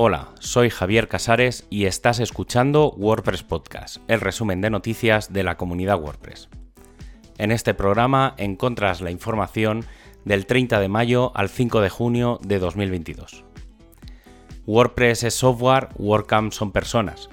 Hola, soy Javier Casares y estás escuchando WordPress Podcast, el resumen de noticias de la comunidad WordPress. En este programa encontras la información del 30 de mayo al 5 de junio de 2022. WordPress es software, WordCamp son personas.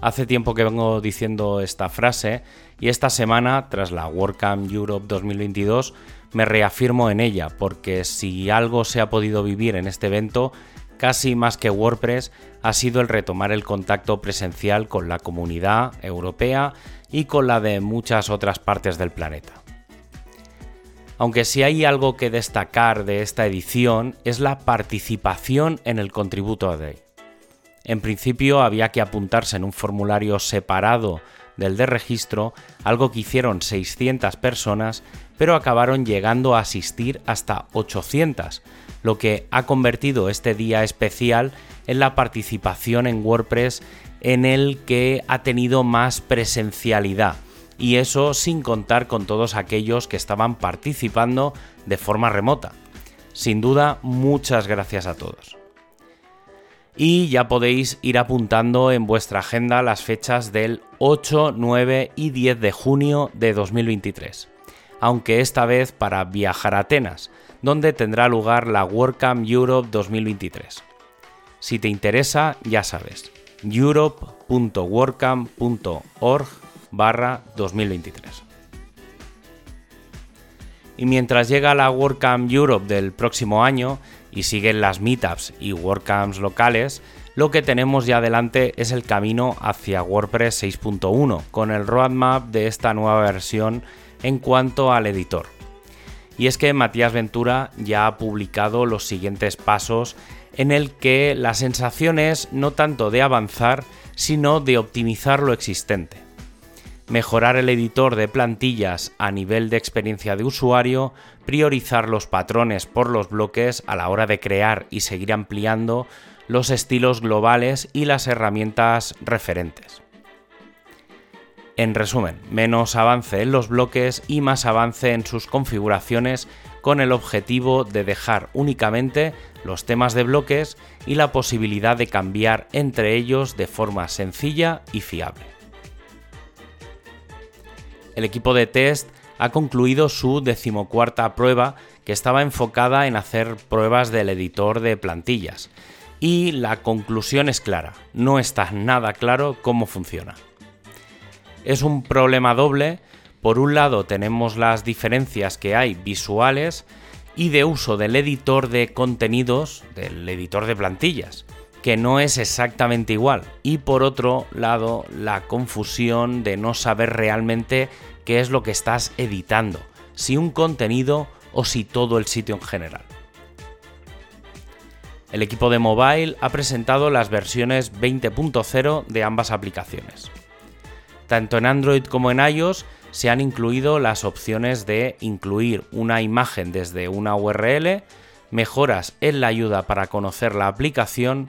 Hace tiempo que vengo diciendo esta frase y esta semana, tras la WordCamp Europe 2022, me reafirmo en ella, porque si algo se ha podido vivir en este evento casi más que WordPress, ha sido el retomar el contacto presencial con la comunidad europea y con la de muchas otras partes del planeta. Aunque si hay algo que destacar de esta edición es la participación en el Contributo Day. En principio había que apuntarse en un formulario separado del de registro, algo que hicieron 600 personas, pero acabaron llegando a asistir hasta 800, lo que ha convertido este día especial en la participación en WordPress en el que ha tenido más presencialidad. Y eso sin contar con todos aquellos que estaban participando de forma remota. Sin duda, muchas gracias a todos. Y ya podéis ir apuntando en vuestra agenda las fechas del 8, 9 y 10 de junio de 2023. Aunque esta vez para viajar a Atenas, donde tendrá lugar la WordCamp Europe 2023. Si te interesa, ya sabes, europe.wordcamp.org barra 2023. Y mientras llega la WordCamp Europe del próximo año y siguen las meetups y WordCamps locales, lo que tenemos ya adelante es el camino hacia WordPress 6.1 con el roadmap de esta nueva versión en cuanto al editor. Y es que Matías Ventura ya ha publicado los siguientes pasos en el que la sensación es no tanto de avanzar, sino de optimizar lo existente. Mejorar el editor de plantillas a nivel de experiencia de usuario, priorizar los patrones por los bloques a la hora de crear y seguir ampliando los estilos globales y las herramientas referentes. En resumen, menos avance en los bloques y más avance en sus configuraciones con el objetivo de dejar únicamente los temas de bloques y la posibilidad de cambiar entre ellos de forma sencilla y fiable. El equipo de test ha concluido su decimocuarta prueba que estaba enfocada en hacer pruebas del editor de plantillas. Y la conclusión es clara, no está nada claro cómo funciona es un problema doble. Por un lado tenemos las diferencias que hay visuales y de uso del editor de contenidos, del editor de plantillas, que no es exactamente igual. Y por otro lado, la confusión de no saber realmente qué es lo que estás editando, si un contenido o si todo el sitio en general. El equipo de mobile ha presentado las versiones 20.0 de ambas aplicaciones. Tanto en Android como en iOS se han incluido las opciones de incluir una imagen desde una URL, mejoras en la ayuda para conocer la aplicación